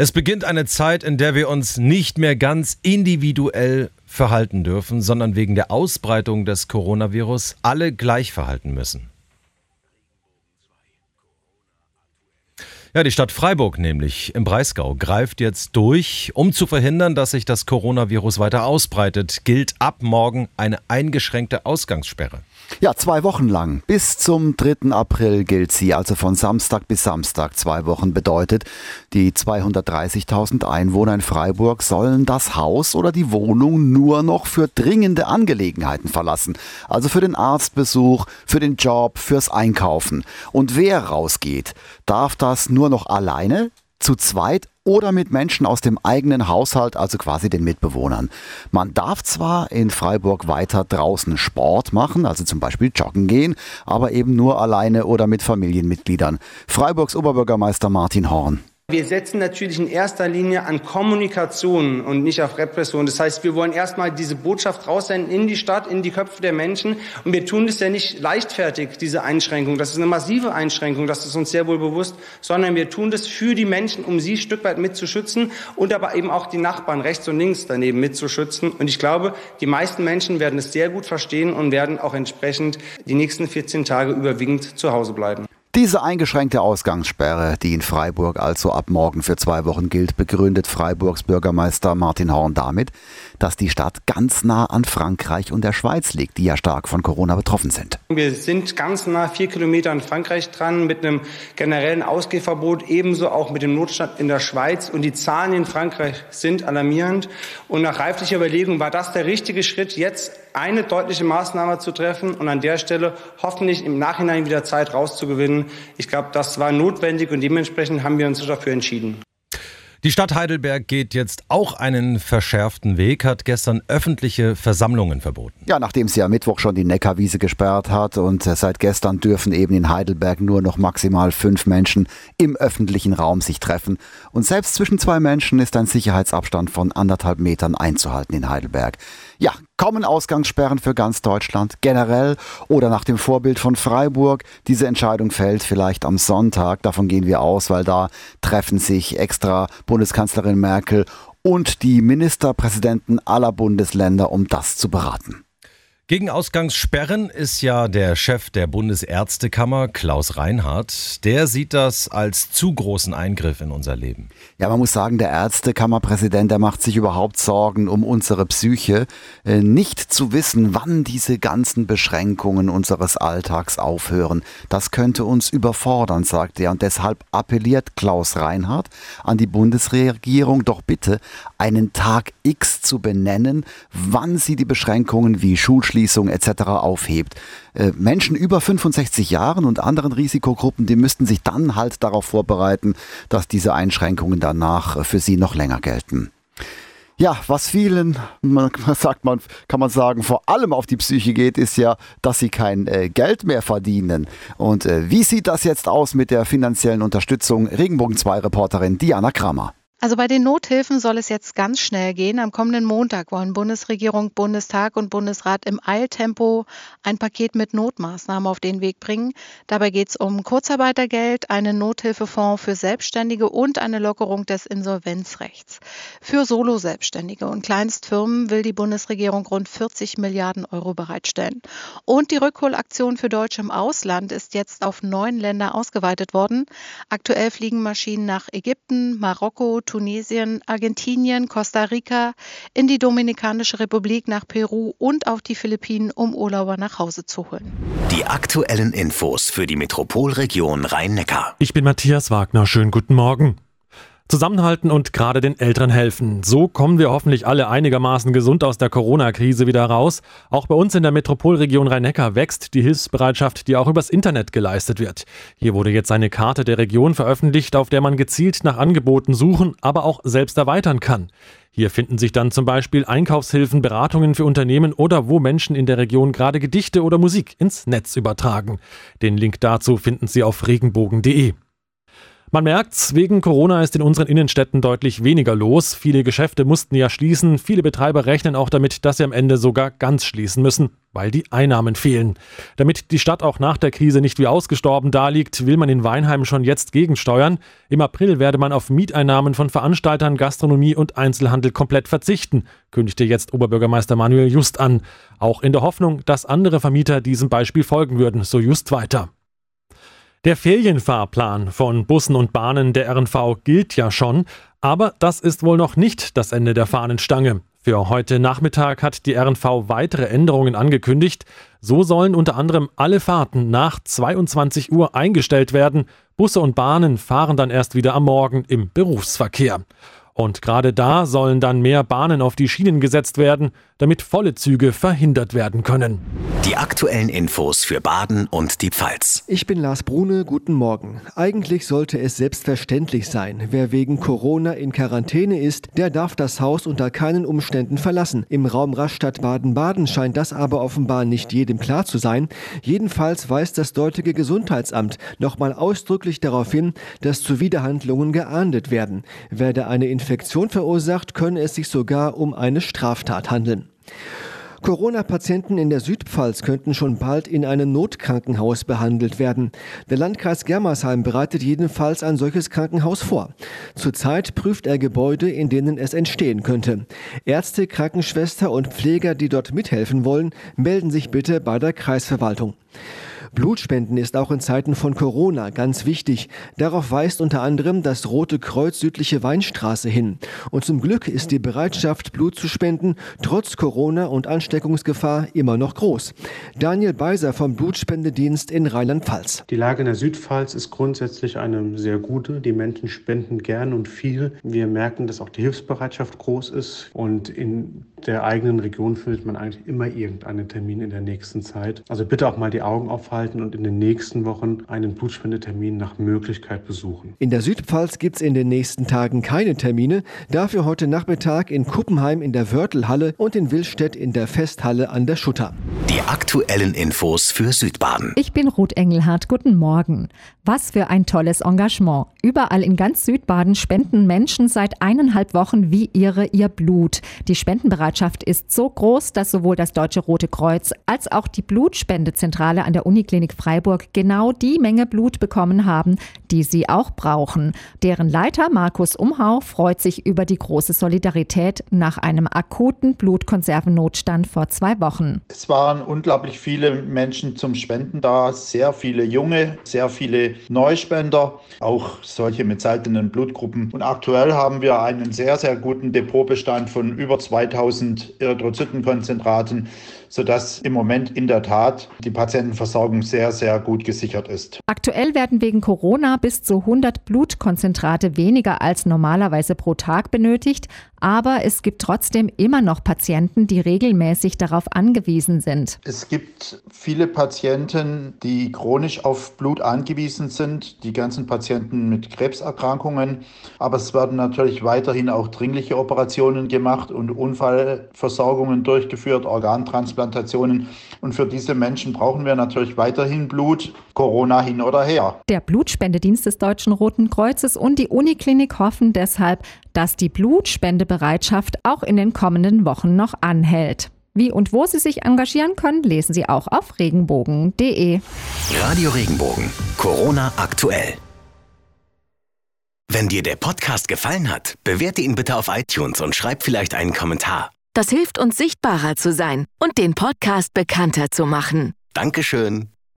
Es beginnt eine Zeit, in der wir uns nicht mehr ganz individuell verhalten dürfen, sondern wegen der Ausbreitung des Coronavirus alle gleich verhalten müssen. Ja, die Stadt Freiburg nämlich im Breisgau greift jetzt durch. Um zu verhindern, dass sich das Coronavirus weiter ausbreitet, gilt ab morgen eine eingeschränkte Ausgangssperre. Ja, zwei Wochen lang. Bis zum 3. April gilt sie, also von Samstag bis Samstag. Zwei Wochen bedeutet, die 230.000 Einwohner in Freiburg sollen das Haus oder die Wohnung nur noch für dringende Angelegenheiten verlassen. Also für den Arztbesuch, für den Job, fürs Einkaufen. Und wer rausgeht, darf das nur noch alleine, zu zweit oder mit Menschen aus dem eigenen Haushalt, also quasi den Mitbewohnern. Man darf zwar in Freiburg weiter draußen Sport machen, also zum Beispiel joggen gehen, aber eben nur alleine oder mit Familienmitgliedern. Freiburgs Oberbürgermeister Martin Horn. Wir setzen natürlich in erster Linie an Kommunikation und nicht auf Repression. Das heißt, wir wollen erstmal diese Botschaft raussenden in die Stadt, in die Köpfe der Menschen. Und wir tun das ja nicht leichtfertig, diese Einschränkung. Das ist eine massive Einschränkung, das ist uns sehr wohl bewusst, sondern wir tun das für die Menschen, um sie ein Stück weit mitzuschützen und aber eben auch die Nachbarn rechts und links daneben mitzuschützen. Und ich glaube, die meisten Menschen werden es sehr gut verstehen und werden auch entsprechend die nächsten 14 Tage überwiegend zu Hause bleiben. Diese eingeschränkte Ausgangssperre, die in Freiburg also ab morgen für zwei Wochen gilt, begründet Freiburgs Bürgermeister Martin Horn damit, dass die Stadt ganz nah an Frankreich und der Schweiz liegt, die ja stark von Corona betroffen sind. Wir sind ganz nah vier Kilometer an Frankreich dran mit einem generellen Ausgehverbot, ebenso auch mit dem Notstand in der Schweiz. Und die Zahlen in Frankreich sind alarmierend. Und nach reiflicher Überlegung war das der richtige Schritt, jetzt eine deutliche Maßnahme zu treffen und an der Stelle hoffentlich im Nachhinein wieder Zeit rauszugewinnen. Ich glaube, das war notwendig und dementsprechend haben wir uns dafür entschieden. Die Stadt Heidelberg geht jetzt auch einen verschärften Weg, hat gestern öffentliche Versammlungen verboten. Ja, nachdem sie am Mittwoch schon die Neckarwiese gesperrt hat und seit gestern dürfen eben in Heidelberg nur noch maximal fünf Menschen im öffentlichen Raum sich treffen. Und selbst zwischen zwei Menschen ist ein Sicherheitsabstand von anderthalb Metern einzuhalten in Heidelberg. Ja, kommen Ausgangssperren für ganz Deutschland generell oder nach dem Vorbild von Freiburg. Diese Entscheidung fällt vielleicht am Sonntag. Davon gehen wir aus, weil da treffen sich extra Bundeskanzlerin Merkel und die Ministerpräsidenten aller Bundesländer, um das zu beraten. Gegen Ausgangssperren ist ja der Chef der Bundesärztekammer, Klaus Reinhardt. Der sieht das als zu großen Eingriff in unser Leben. Ja, man muss sagen, der Ärztekammerpräsident, der macht sich überhaupt Sorgen um unsere Psyche. Äh, nicht zu wissen, wann diese ganzen Beschränkungen unseres Alltags aufhören, das könnte uns überfordern, sagt er. Und deshalb appelliert Klaus Reinhardt an die Bundesregierung, doch bitte einen Tag X zu benennen, wann sie die Beschränkungen wie Schulschließungen Schulschließung etc. aufhebt. Äh, Menschen über 65 Jahren und anderen Risikogruppen, die müssten sich dann halt darauf vorbereiten, dass diese Einschränkungen danach für sie noch länger gelten. Ja, was vielen, man sagt man, kann man sagen, vor allem auf die Psyche geht, ist ja, dass sie kein äh, Geld mehr verdienen. Und äh, wie sieht das jetzt aus mit der finanziellen Unterstützung? Regenbogen 2 Reporterin Diana Kramer. Also bei den Nothilfen soll es jetzt ganz schnell gehen. Am kommenden Montag wollen Bundesregierung, Bundestag und Bundesrat im Eiltempo ein Paket mit Notmaßnahmen auf den Weg bringen. Dabei geht es um Kurzarbeitergeld, einen Nothilfefonds für Selbstständige und eine Lockerung des Insolvenzrechts. Für Solo-Selbstständige und Kleinstfirmen will die Bundesregierung rund 40 Milliarden Euro bereitstellen. Und die Rückholaktion für Deutsche im Ausland ist jetzt auf neun Länder ausgeweitet worden. Aktuell fliegen Maschinen nach Ägypten, Marokko, Tunesien, Argentinien, Costa Rica, in die Dominikanische Republik, nach Peru und auf die Philippinen, um Urlauber nach Hause zu holen. Die aktuellen Infos für die Metropolregion Rhein-Neckar. Ich bin Matthias Wagner. Schönen guten Morgen. Zusammenhalten und gerade den Älteren helfen. So kommen wir hoffentlich alle einigermaßen gesund aus der Corona-Krise wieder raus. Auch bei uns in der Metropolregion Rhein-Neckar wächst die Hilfsbereitschaft, die auch übers Internet geleistet wird. Hier wurde jetzt eine Karte der Region veröffentlicht, auf der man gezielt nach Angeboten suchen, aber auch selbst erweitern kann. Hier finden sich dann zum Beispiel Einkaufshilfen, Beratungen für Unternehmen oder wo Menschen in der Region gerade Gedichte oder Musik ins Netz übertragen. Den Link dazu finden Sie auf regenbogen.de. Man merkt's, wegen Corona ist in unseren Innenstädten deutlich weniger los. Viele Geschäfte mussten ja schließen. Viele Betreiber rechnen auch damit, dass sie am Ende sogar ganz schließen müssen weil die Einnahmen fehlen. Damit die Stadt auch nach der Krise nicht wie ausgestorben daliegt, will man in Weinheim schon jetzt gegensteuern. Im April werde man auf Mieteinnahmen von Veranstaltern, Gastronomie und Einzelhandel komplett verzichten, kündigte jetzt Oberbürgermeister Manuel Just an. Auch in der Hoffnung, dass andere Vermieter diesem Beispiel folgen würden, so Just weiter. Der Ferienfahrplan von Bussen und Bahnen der RNV gilt ja schon, aber das ist wohl noch nicht das Ende der Fahnenstange. Für heute Nachmittag hat die RNV weitere Änderungen angekündigt. So sollen unter anderem alle Fahrten nach 22 Uhr eingestellt werden. Busse und Bahnen fahren dann erst wieder am Morgen im Berufsverkehr. Und gerade da sollen dann mehr Bahnen auf die Schienen gesetzt werden, damit volle Züge verhindert werden können. Die aktuellen Infos für Baden und die Pfalz. Ich bin Lars Brune, guten Morgen. Eigentlich sollte es selbstverständlich sein, wer wegen Corona in Quarantäne ist, der darf das Haus unter keinen Umständen verlassen. Im Raum Rastatt Baden-Baden scheint das aber offenbar nicht jedem klar zu sein. Jedenfalls weist das dortige Gesundheitsamt nochmal ausdrücklich darauf hin, dass Zuwiderhandlungen geahndet werden. Werde eine Infektion verursacht, könne es sich sogar um eine Straftat handeln. Corona-Patienten in der Südpfalz könnten schon bald in einem Notkrankenhaus behandelt werden. Der Landkreis Germersheim bereitet jedenfalls ein solches Krankenhaus vor. Zurzeit prüft er Gebäude, in denen es entstehen könnte. Ärzte, Krankenschwester und Pfleger, die dort mithelfen wollen, melden sich bitte bei der Kreisverwaltung. Blutspenden ist auch in Zeiten von Corona ganz wichtig. Darauf weist unter anderem das Rote Kreuz südliche Weinstraße hin. Und zum Glück ist die Bereitschaft, Blut zu spenden, trotz Corona und Ansteckungsgefahr immer noch groß. Daniel Beiser vom Blutspendedienst in Rheinland-Pfalz. Die Lage in der Südpfalz ist grundsätzlich eine sehr gute. Die Menschen spenden gern und viel. Wir merken, dass auch die Hilfsbereitschaft groß ist und in der eigenen Region findet man eigentlich immer irgendeinen Termin in der nächsten Zeit. Also bitte auch mal die Augen aufhalten und in den nächsten Wochen einen Blutspendetermin nach Möglichkeit besuchen. In der Südpfalz gibt es in den nächsten Tagen keine Termine. Dafür heute Nachmittag in Kuppenheim in der Wörtelhalle und in Willstedt in der Festhalle an der Schutter. Die aktuellen Infos für Südbaden. Ich bin Ruth Engelhardt. Guten Morgen. Was für ein tolles Engagement. Überall in ganz Südbaden spenden Menschen seit eineinhalb Wochen wie ihre ihr Blut. Die Spendenbereitschaft ist so groß, dass sowohl das Deutsche Rote Kreuz als auch die Blutspendezentrale an der Uniklinik Freiburg genau die Menge Blut bekommen haben, die sie auch brauchen. Deren Leiter Markus Umhau freut sich über die große Solidarität nach einem akuten Blutkonservennotstand vor zwei Wochen. Es waren unglaublich viele Menschen zum Spenden da, sehr viele junge, sehr viele Neuspender, auch solche mit seltenen Blutgruppen. Und aktuell haben wir einen sehr, sehr guten Depotbestand von über 2000 Erythrozytenkonzentraten sodass im Moment in der Tat die Patientenversorgung sehr, sehr gut gesichert ist. Aktuell werden wegen Corona bis zu 100 Blutkonzentrate weniger als normalerweise pro Tag benötigt, aber es gibt trotzdem immer noch Patienten, die regelmäßig darauf angewiesen sind. Es gibt viele Patienten, die chronisch auf Blut angewiesen sind, die ganzen Patienten mit Krebserkrankungen, aber es werden natürlich weiterhin auch dringliche Operationen gemacht und Unfallversorgungen durchgeführt, Organtransplantationen und für diese Menschen brauchen wir natürlich weiterhin Blut, Corona hin oder her. Der Blutspendedienst des Deutschen Roten Kreuzes und die Uniklinik hoffen deshalb, dass die Blutspendebereitschaft auch in den kommenden Wochen noch anhält. Wie und wo Sie sich engagieren können, lesen Sie auch auf regenbogen.de. Radio Regenbogen. Corona aktuell. Wenn dir der Podcast gefallen hat, bewerte ihn bitte auf iTunes und schreib vielleicht einen Kommentar. Das hilft uns sichtbarer zu sein und den Podcast bekannter zu machen. Dankeschön.